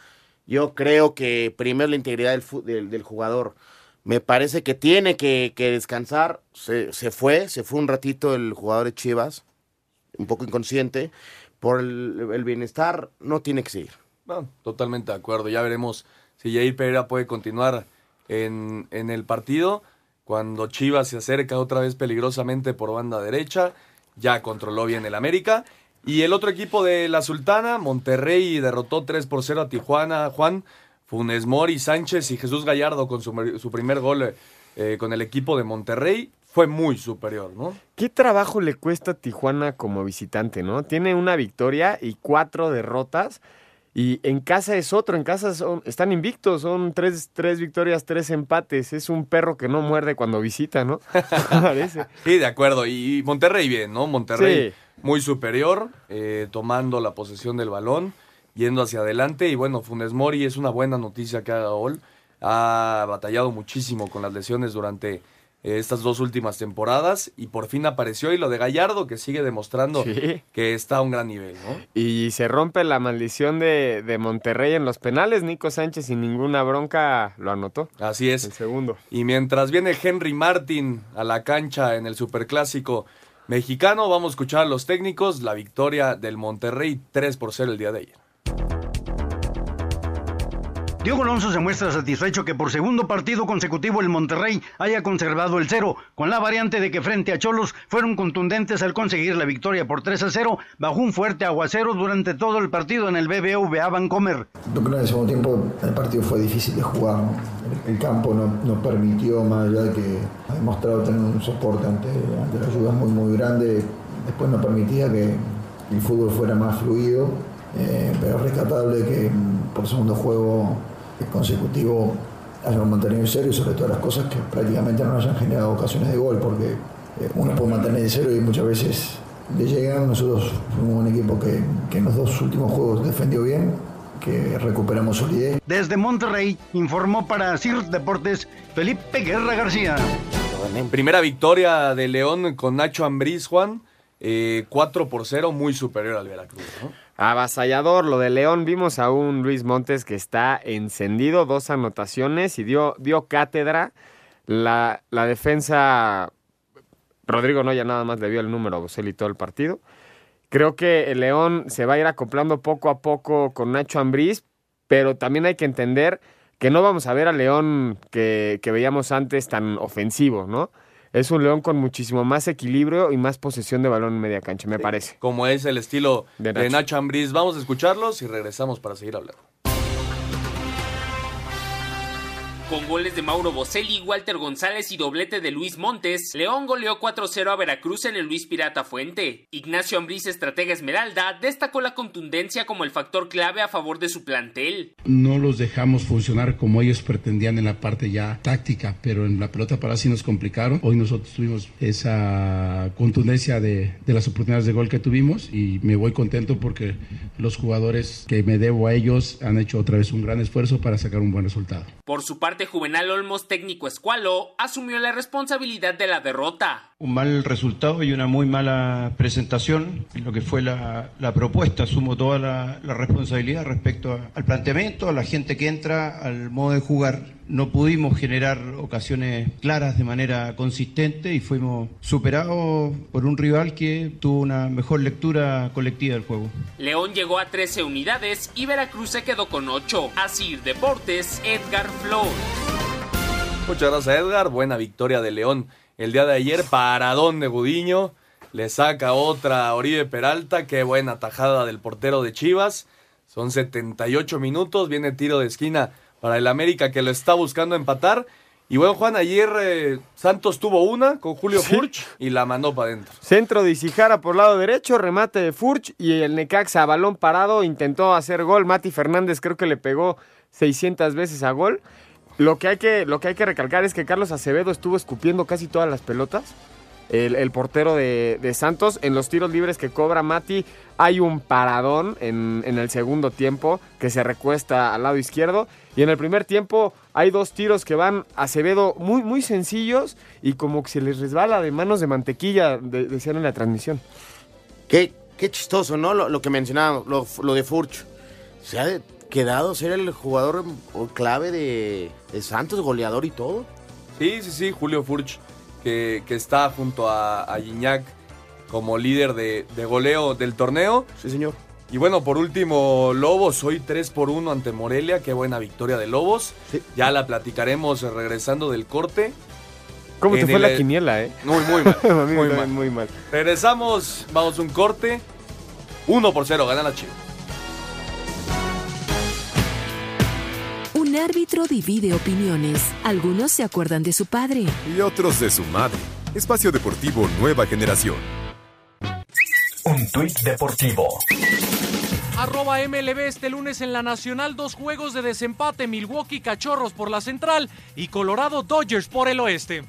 Yo creo que primero la integridad del, del, del jugador. Me parece que tiene que, que descansar. Se, se fue, se fue un ratito el jugador de Chivas, un poco inconsciente. Por el, bienestar, no tiene que seguir. Totalmente de acuerdo. Ya veremos si Jair Pereira puede continuar en, en el partido. Cuando Chivas se acerca otra vez peligrosamente por banda derecha, ya controló bien el América. Y el otro equipo de la Sultana, Monterrey, derrotó 3 por 0 a Tijuana. Juan, Funes Mori, Sánchez y Jesús Gallardo con su, su primer gol eh, con el equipo de Monterrey. Fue muy superior, ¿no? ¿Qué trabajo le cuesta a Tijuana como visitante, no? Tiene una victoria y cuatro derrotas. Y en casa es otro, en casa son, están invictos, son tres, tres victorias, tres empates. Es un perro que no muerde cuando visita, ¿no? [laughs] Parece. Sí, de acuerdo. Y Monterrey bien, ¿no? Monterrey Sí. muy superior, eh, tomando la posesión del balón, yendo hacia adelante. Y bueno, Funes Mori es una buena noticia que haga gol. Ha batallado muchísimo con las lesiones durante eh, estas dos últimas temporadas y por fin apareció. Y lo de Gallardo, que sigue demostrando Sí. que está a un gran nivel, ¿no? Y se rompe la maldición de, de Monterrey en los penales. Nico Sánchez sin ninguna bronca lo anotó. Así es. El segundo. Y mientras viene Henry Martin a la cancha en el Superclásico mexicano, vamos a escuchar a los técnicos la victoria del Monterrey 3 por 0 el día de ayer. Diego Alonso se muestra satisfecho que por segundo partido consecutivo el Monterrey haya conservado el cero, con la variante de que frente a Cholos fueron contundentes al conseguir la victoria por 3 a 0 bajo un fuerte aguacero durante todo el partido en el BBVA Vancomer. Yo creo que en el segundo tiempo el partido fue difícil de jugar. El, campo no, no permitió, más allá de que ha demostrado tener un soporte ante, ante la ayuda muy, muy grande, después no permitía que el fútbol fuera más fluido. eh, pero es rescatable que mm, por segundo juego consecutivo hayan mantenido en cero y sobre todas las cosas que prácticamente no hayan generado ocasiones de gol, porque eh, uno puede mantener en cero y muchas veces le llegan. Nosotros fuimos un equipo que, que en los dos últimos juegos defendió bien, que recuperamos solidez. Desde Monterrey informó para CIR Deportes Felipe Guerra García. Primera victoria de León con Nacho Ambriz, Juan. eh, 4 por 0, muy superior al Veracruz, ¿no? Avasallador, lo de León. Vimos a un Luis Montes que está encendido, dos anotaciones y dio, dio cátedra. La, la defensa, Rodrigo Noya nada más le dio el número a Boselli todo el partido. Creo que el León se va a ir acoplando poco a poco con Nacho Ambriz, pero también hay que entender que no vamos a ver al León que, que veíamos antes tan ofensivo, ¿no? Es un León con muchísimo más equilibrio y más posesión de balón en media cancha, me parece. Como es el estilo De de Nacho. Nacho Ambriz. Vamos a escucharlos y regresamos para seguir hablando. Con goles de Mauro Boselli, Walter González y doblete de Luis Montes, León goleó 4-0 a Veracruz en el Luis Pirata Fuente. Ignacio Ambriz, estratega Esmeralda, destacó la contundencia como el factor clave a favor de su plantel. No los dejamos funcionar como ellos pretendían en la parte ya táctica, pero en la pelota para sí nos complicaron. Hoy nosotros tuvimos esa contundencia de, de las oportunidades de gol que tuvimos y me voy contento porque los jugadores que me debo a ellos han hecho otra vez un gran esfuerzo para sacar un buen resultado. Por su parte, Juvenal Olmos, técnico escualo, asumió la responsabilidad de la derrota. Un mal resultado y una muy mala presentación en lo que fue la, propuesta. Asumo toda la, responsabilidad respecto al planteamiento, a la gente que entra, al modo de jugar. No pudimos generar ocasiones claras de manera consistente y fuimos superados por un rival que tuvo una mejor lectura colectiva del juego. León llegó a 13 unidades y Veracruz se quedó con 8. Así Deportes, Edgar Flores. Muchas gracias, Edgar. Buena victoria de León el día de ayer. Paradón de Gudiño. Le saca otra a Oribe Peralta. Qué buena tajada del portero de Chivas. Son 78 minutos. Viene tiro de esquina para el América que lo está buscando empatar. Y bueno, Juan, ayer eh, Santos tuvo una con Julio Furch y la mandó para adentro. Centro de Isijara por lado derecho, remate de Furch y el Necaxa a balón parado intentó hacer gol. Mati Fernández creo que le pegó 600 veces a gol. Lo que hay que, lo que, hay que recalcar es que Carlos Acevedo estuvo escupiendo casi todas las pelotas. El, el portero de, de Santos, en los tiros libres que cobra Mati, hay un paradón en, en el segundo tiempo que se recuesta al lado izquierdo. Y en el primer tiempo hay dos tiros que van a Acevedo muy, muy sencillos y como que se les resbala de manos de mantequilla, de- decían en la transmisión. Qué, qué chistoso, ¿no? Lo, lo que mencionábamos, lo, lo de Furch. Se ha quedado ser el jugador clave de, de Santos, goleador y todo. Sí, sí, sí, Julio Furch, que, que está junto a, a Gignac como líder de, de goleo del torneo. Sí, señor. Y bueno, por último, Lobos, hoy 3 por 1 ante Morelia. Qué buena victoria de Lobos. Ya la platicaremos regresando del corte. ¿Cómo te En fue el- la quiniela, eh? Muy, muy mal. [laughs] Muy mal. muy mal. Regresamos, vamos a un corte. 1 por 0, gana la Chivas. Un árbitro divide opiniones. Algunos se acuerdan de su padre. Y otros de su madre. Espacio Deportivo Nueva Generación. Un tuit deportivo. Arroba MLB este lunes en la Nacional, dos juegos de desempate, Milwaukee Cachorros por la central y Colorado Dodgers por el oeste.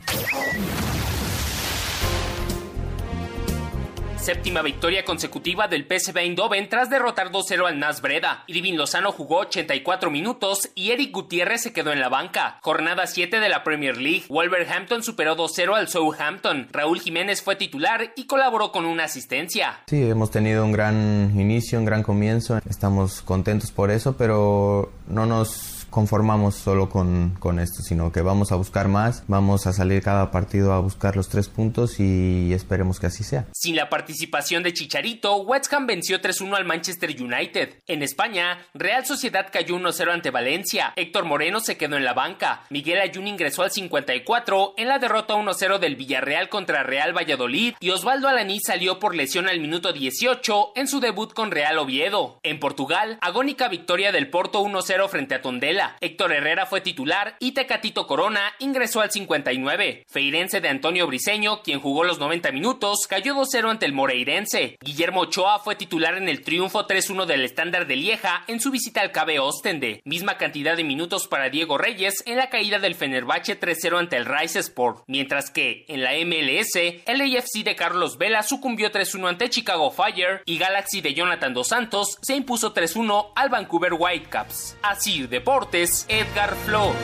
Séptima victoria consecutiva del PSV Eindhoven tras derrotar 2-0 al Nas Breda. Irving Lozano jugó 84 minutos y Eric Gutiérrez se quedó en la banca. Jornada 7 de la Premier League. Wolverhampton superó 2-0 al Southampton. Raúl Jiménez fue titular y colaboró con una asistencia. Sí, hemos tenido un gran inicio, un gran comienzo. Estamos contentos por eso, pero no nos conformamos solo con, con esto, sino que vamos a buscar más, vamos a salir cada partido a buscar los tres puntos y esperemos que así sea. Sin la participación de Chicharito, West Ham venció 3-1 al Manchester United. En España, Real Sociedad cayó 1-0 ante Valencia. Héctor Moreno se quedó en la banca. Miguel Ayun ingresó al 54 en la derrota 1-0 del Villarreal contra Real Valladolid y Osvaldo Alaní salió por lesión al minuto 18 en su debut con Real Oviedo. En Portugal, agónica victoria del Porto 1-0 frente a Tondela. Héctor Herrera fue titular y Tecatito Corona ingresó al 59. Feirense de Antonio Briseño, quien jugó los 90 minutos, cayó 2-0 ante el Moreirense. Guillermo Ochoa fue titular en el triunfo 3-1 del estándar de Lieja en su visita al KB Ostende. Misma cantidad de minutos para Diego Reyes en la caída del Fenerbahce 3-0 ante el Rice Sport. Mientras que en la MLS, el AFC de Carlos Vela sucumbió 3-1 ante Chicago Fire y Galaxy de Jonathan Dos Santos se impuso 3-1 al Vancouver Whitecaps. Así Deportes, Edgar Flores.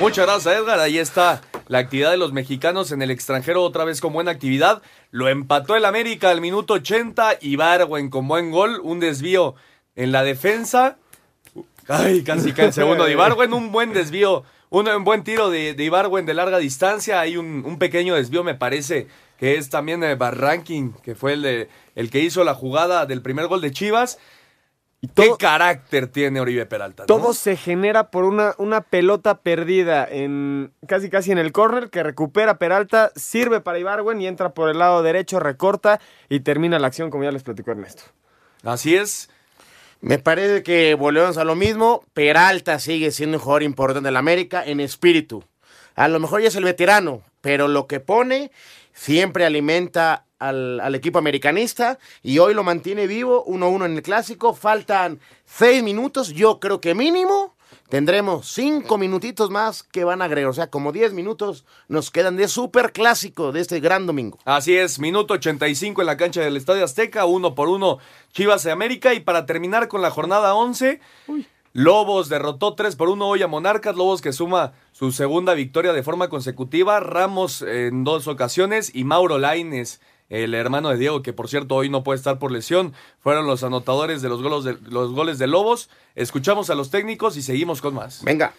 Muchas gracias, Edgar. Ahí está la actividad de los mexicanos en el extranjero, otra vez con buena actividad. Lo empató el América al minuto 80. Ibargüen con buen gol. Un desvío en la defensa. Ay, casi cae el segundo de Ibargüen. Un buen desvío. Un, buen tiro de, de Ibargüen de larga distancia. Hay un, pequeño desvío, me parece, que es también de Barranquín, que fue el, de, el que hizo la jugada del primer gol de Chivas. ¿Qué carácter tiene Oribe Peralta? ¿no? Todo se genera por una, una pelota perdida en casi casi en el córner que recupera Peralta, sirve para Ibarwen y entra por el lado derecho, recorta y termina la acción como ya les platicó Ernesto. Así es. Me parece que volvemos a lo mismo. Peralta sigue siendo un jugador importante de la América en espíritu. A lo mejor ya es el veterano, pero lo que pone siempre alimenta al, al equipo americanista y hoy lo mantiene vivo 1-1 en el clásico. Faltan seis minutos, yo creo que mínimo. Tendremos cinco minutitos más que van a agregar, o sea, como 10 minutos nos quedan de super clásico de este gran domingo. Así es, minuto 85 en la cancha del Estadio Azteca, uno por uno Chivas de América. Y para terminar con la jornada 11, Lobos derrotó 3 por 1 hoy a Monarcas. Lobos que suma su segunda victoria de forma consecutiva. Ramos en dos ocasiones y Mauro Laines, el hermano de Diego, que por cierto hoy no puede estar por lesión, fueron los anotadores de los, goles de, los goles de Lobos. Escuchamos a los técnicos y seguimos con más. Venga.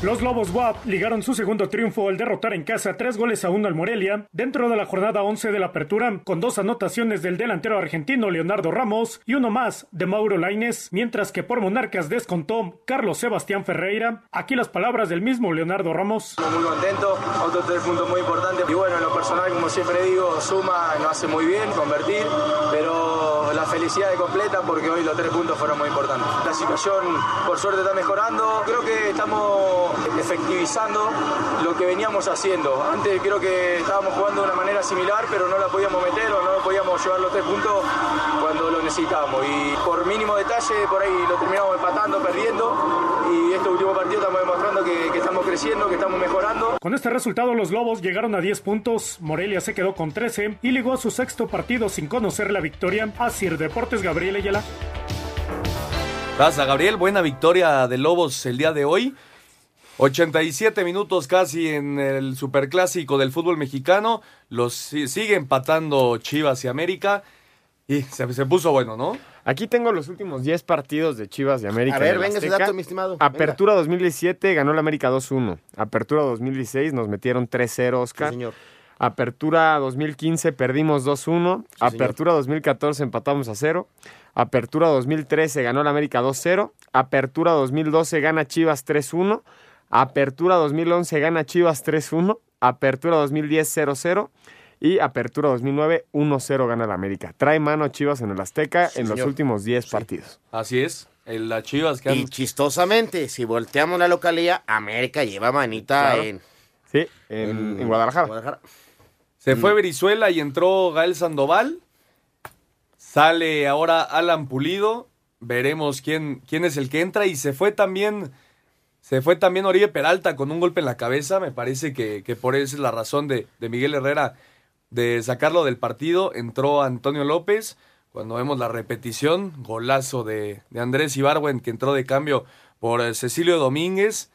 Los Lobos WAP ligaron su segundo triunfo al derrotar en casa tres goles a uno al Morelia dentro de la jornada 11 de la apertura, con dos anotaciones del delantero argentino Leonardo Ramos y uno más de Mauro Laines, mientras que por Monarcas descontó Carlos Sebastián Ferreira. Aquí las palabras del mismo Leonardo Ramos. Muy contento, otro tres puntos muy importantes. Y bueno, en lo personal, como siempre digo, suma, no hace muy bien convertir, pero la felicidad es completa porque hoy los tres puntos fueron muy importantes. La situación, por suerte, está mejorando. Creo que estamos efectivizando lo que veníamos haciendo. Antes creo que estábamos jugando de una manera similar, pero no la podíamos meter o no podíamos llevar los tres puntos cuando lo necesitábamos. Y por mínimo detalle, por ahí lo terminamos empatando, perdiendo. Y este último partido estamos demostrando que, que estamos creciendo, que estamos mejorando. Con este resultado, los Lobos llegaron a 10 puntos, Morelia se quedó con 13 y ligó a su sexto partido sin conocer la victoria. Así Deportes Gabriel Ayala. Gracias, Gabriel. Buena victoria de Lobos el día de hoy. 87 minutos casi en el superclásico del fútbol mexicano. Los sigue empatando Chivas y América. Y se, se puso bueno, ¿no? Aquí tengo los últimos 10 partidos de Chivas de América. A ver, venga ese dato, mi estimado. Apertura 2017 ganó la América 2-1. Apertura 2016 nos metieron 3-0, Oscar. señor. Apertura 2015 perdimos 2-1. Apertura 2014 empatamos a 0. Apertura 2013 ganó la América 2-0. Apertura 2012 gana Chivas 3-1. Apertura 2011 gana Chivas 3-1. Apertura 2010 0-0. Y Apertura 2009 1-0 gana la América. Trae mano a Chivas en el Azteca en los últimos 10 partidos. Así es. El, las Chivas que han... Y chistosamente, si volteamos la localidad, América lleva manita Claro. en, Sí, en, en Guadalajara. Se fue Brizuela y entró Gael Sandoval. Sale ahora Alan Pulido. Veremos quién, quién es el que entra. Y se fue también. Se fue también Oribe Peralta con un golpe en la cabeza. Me parece que, que por eso es la razón de, de Miguel Herrera de sacarlo del partido. Entró Antonio López. Cuando vemos la repetición, golazo de, de Andrés Ibarwen que entró de cambio por eh, Cecilio Domínguez.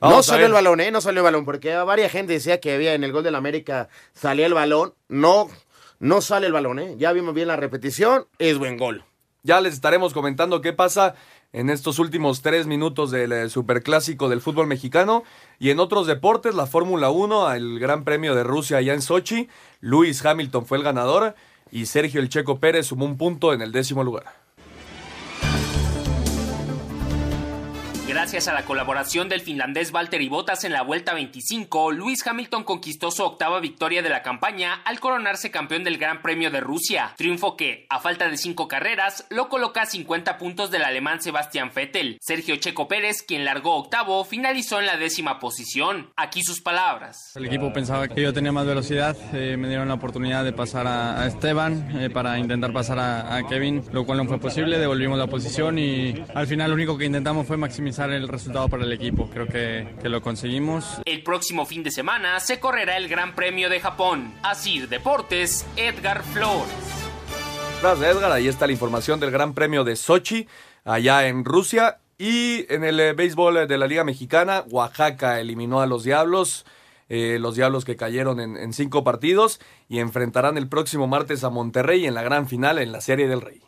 No Vamos salió el balón, ¿eh? No salió el balón, porque varias gente decía que había en el gol del América salía el balón. No, no sale el balón, ¿eh? Ya vimos bien la repetición, es buen gol. Ya les estaremos comentando qué pasa en estos últimos tres minutos del eh, superclásico del fútbol mexicano. Y en otros deportes, la Fórmula 1, el Gran Premio de Rusia allá en Sochi. Lewis Hamilton fue el ganador y Sergio El Checo Pérez sumó un punto en el décimo lugar. Gracias a la colaboración del finlandés Valtteri Bottas en la Vuelta 25, Lewis Hamilton conquistó su octava victoria de la campaña al coronarse campeón del Gran Premio de Rusia, triunfo que, a falta de cinco carreras, lo coloca a 50 puntos del alemán Sebastián Vettel. Sergio Checo Pérez, quien largó octavo, finalizó en la décima posición. Aquí sus palabras. El equipo pensaba que yo tenía más velocidad, eh, me dieron la oportunidad de pasar a, Esteban eh, para intentar pasar a Kevin, lo cual no fue posible, devolvimos la posición y al final lo único que intentamos fue maximizar el resultado para el equipo, creo que, que lo conseguimos. El próximo fin de semana se correrá el Gran Premio de Japón. Asir Deportes, Edgar Flores. Gracias, Edgar. Ahí está la información del Gran Premio de Sochi, allá en Rusia. Y en el eh, béisbol eh, de la Liga Mexicana, Oaxaca eliminó a los Diablos. eh, los Diablos que cayeron en, en cinco partidos y enfrentarán el próximo martes a Monterrey en la gran final en la Serie del Rey.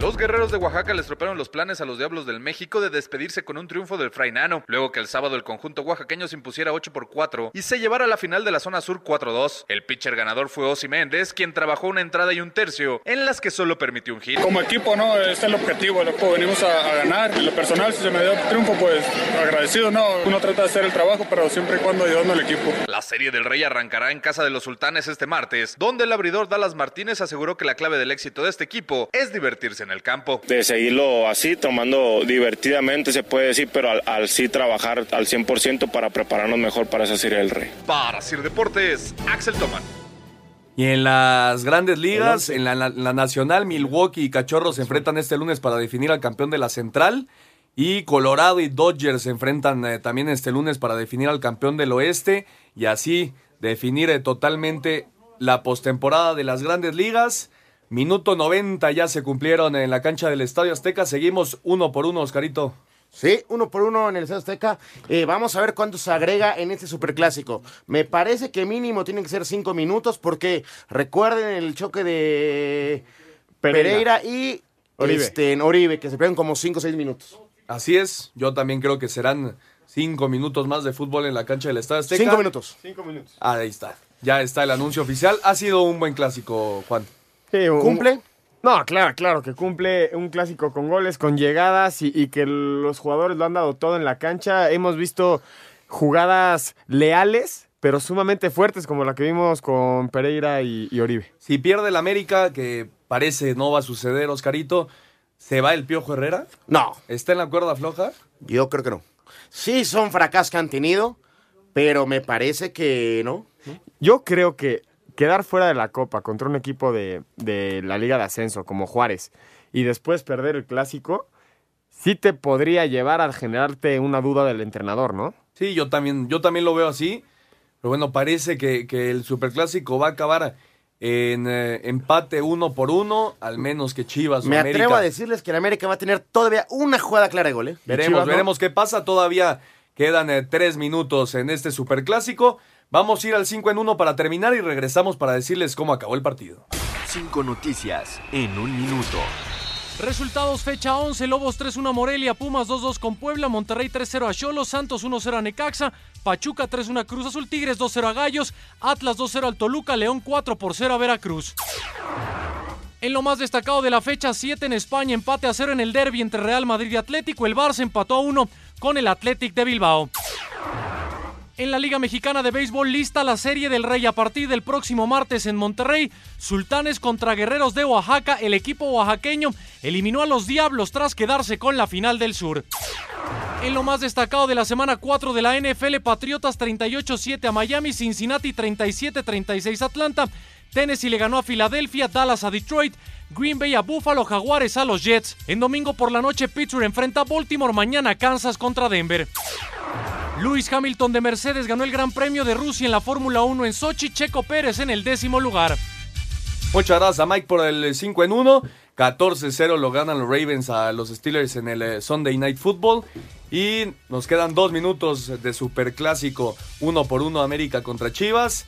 Los guerreros de Oaxaca les tropearon los planes a los Diablos del México de despedirse con un triunfo del Frainano, luego que el sábado el conjunto oaxaqueño se impusiera 8 por 4 y se llevara a la final de la zona sur 4-2. El pitcher ganador fue Osi Méndez, quien trabajó una entrada y un tercio, en las que solo permitió un hit. Como equipo, ¿no? Este es el objetivo, loco. Venimos a, a ganar. En lo personal, si se me dio triunfo, pues agradecido, ¿no? Uno trata de hacer el trabajo, pero siempre y cuando ayudando al equipo. La serie del Rey arrancará en casa de los sultanes este martes, donde el abridor Dallas Martínez aseguró que la clave del éxito de este equipo es divertirse en el campo. De seguirlo así, tomando divertidamente, se puede decir, pero al, al sí trabajar al 100% para prepararnos mejor para esa serie del Rey. Para Sir Deportes, Axel Toman. Y en las grandes ligas, en la nacional, Milwaukee y Cachorros se enfrentan este lunes para definir al campeón de la central. Y Colorado y Dodgers se enfrentan eh, también este lunes para definir al campeón del oeste. Y así definir eh, totalmente la postemporada de las grandes ligas. Minuto 90 ya se cumplieron en la cancha del Estadio Azteca. Seguimos uno por uno, Oscarito. Sí, uno por uno en el Estadio Azteca. Eh, vamos a ver cuánto se agrega en este superclásico. Me parece que mínimo tienen que ser cinco minutos porque recuerden el choque de Pereira. Pereira, y Oribe. Este, en Oribe, que se pegan como cinco o seis minutos. Así es, yo también creo que serán cinco minutos más de fútbol en la cancha del Estadio Azteca. Cinco minutos. Cinco minutos. Ah, ahí está. Ya está el anuncio oficial. Ha sido un buen clásico, Juan. Sí, un- ¿Cumple? No, claro, claro, que cumple un clásico con goles, con llegadas y, y que los jugadores lo han dado todo en la cancha. Hemos visto jugadas leales, pero sumamente fuertes, como la que vimos con Pereira y, y Oribe. Si pierde el América, que parece no va a suceder, Oscarito, ¿se va el Piojo Herrera? No. ¿Está en la cuerda floja? Yo creo que no. Sí, son fracasos que han tenido, pero me parece que no. Yo creo que quedar fuera de la Copa contra un equipo de, de la Liga de Ascenso como Juárez y después perder el clásico, sí te podría llevar a generarte una duda del entrenador, ¿no? Sí, yo también, yo también lo veo así. Pero bueno, parece que, que el Superclásico va a acabar en eh, empate uno por uno, al menos que Chivas o Me América. atrevo a decirles que el América va a tener todavía una jugada clara de gol. ¿eh? Veremos, veremos qué pasa. Todavía quedan eh, tres minutos en este superclásico. Vamos a ir al 5 en 1 para terminar y regresamos para decirles cómo acabó el partido. Cinco noticias en un minuto. Resultados fecha 11, Lobos 3-1 a Morelia, Pumas 2-2 con Puebla, Monterrey 3-0 a Cholos, Santos 1-0 a Necaxa, Pachuca 3-1 a Cruz Azul, Tigres 2-0 a Gallos, Atlas 2-0 al Toluca, León 4-0 a Veracruz. En lo más destacado de la fecha 7 en España, empate a 0 en el derby entre Real Madrid y Atlético, el Barça empató a 1 con el Athletic de Bilbao. En la Liga Mexicana de Béisbol lista la Serie del Rey a partir del próximo martes en Monterrey. Sultanes contra Guerreros de Oaxaca. El equipo oaxaqueño eliminó a los Diablos tras quedarse con la final del sur. En lo más destacado de la semana 4 de la NFL, Patriotas 38-7 a Miami, Cincinnati 37-36 a Atlanta, Tennessee le ganó a Filadelfia, Dallas a Detroit, Green Bay a Buffalo, Jaguares a los Jets. En domingo por la noche, Pittsburgh enfrenta a Baltimore, mañana Kansas contra Denver. Lewis Hamilton de Mercedes ganó el Gran Premio de Rusia en la Fórmula 1 en Sochi, Checo Pérez en el décimo lugar. Muchas gracias a Mike por el 5 en 1. 14-0 lo ganan los Ravens a los Steelers en el eh, Sunday Night Football. Y nos quedan dos minutos de superclásico, uno por uno América contra Chivas.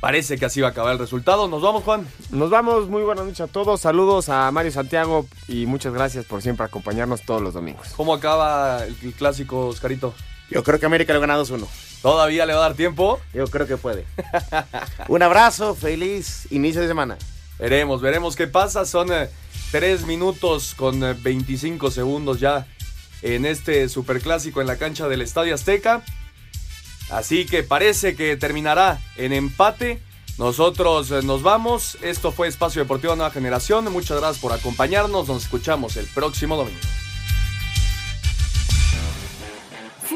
Parece que así va a acabar el resultado. Nos vamos, Juan. Nos vamos, muy buenas noches a todos. Saludos a Mario Santiago y muchas gracias por siempre acompañarnos todos los domingos. ¿Cómo acaba el, el clásico, Oscarito? Yo creo que América lo gana 2-1. ¿Todavía le va a dar tiempo? Yo creo que puede. Un abrazo, feliz inicio de semana. Veremos, veremos qué pasa. Son eh, tres minutos con eh, 25 segundos ya en este superclásico en la cancha del Estadio Azteca. Así que parece que terminará en empate. Nosotros eh, nos vamos. Esto fue Espacio Deportivo Nueva Generación. Muchas gracias por acompañarnos. Nos escuchamos el próximo domingo.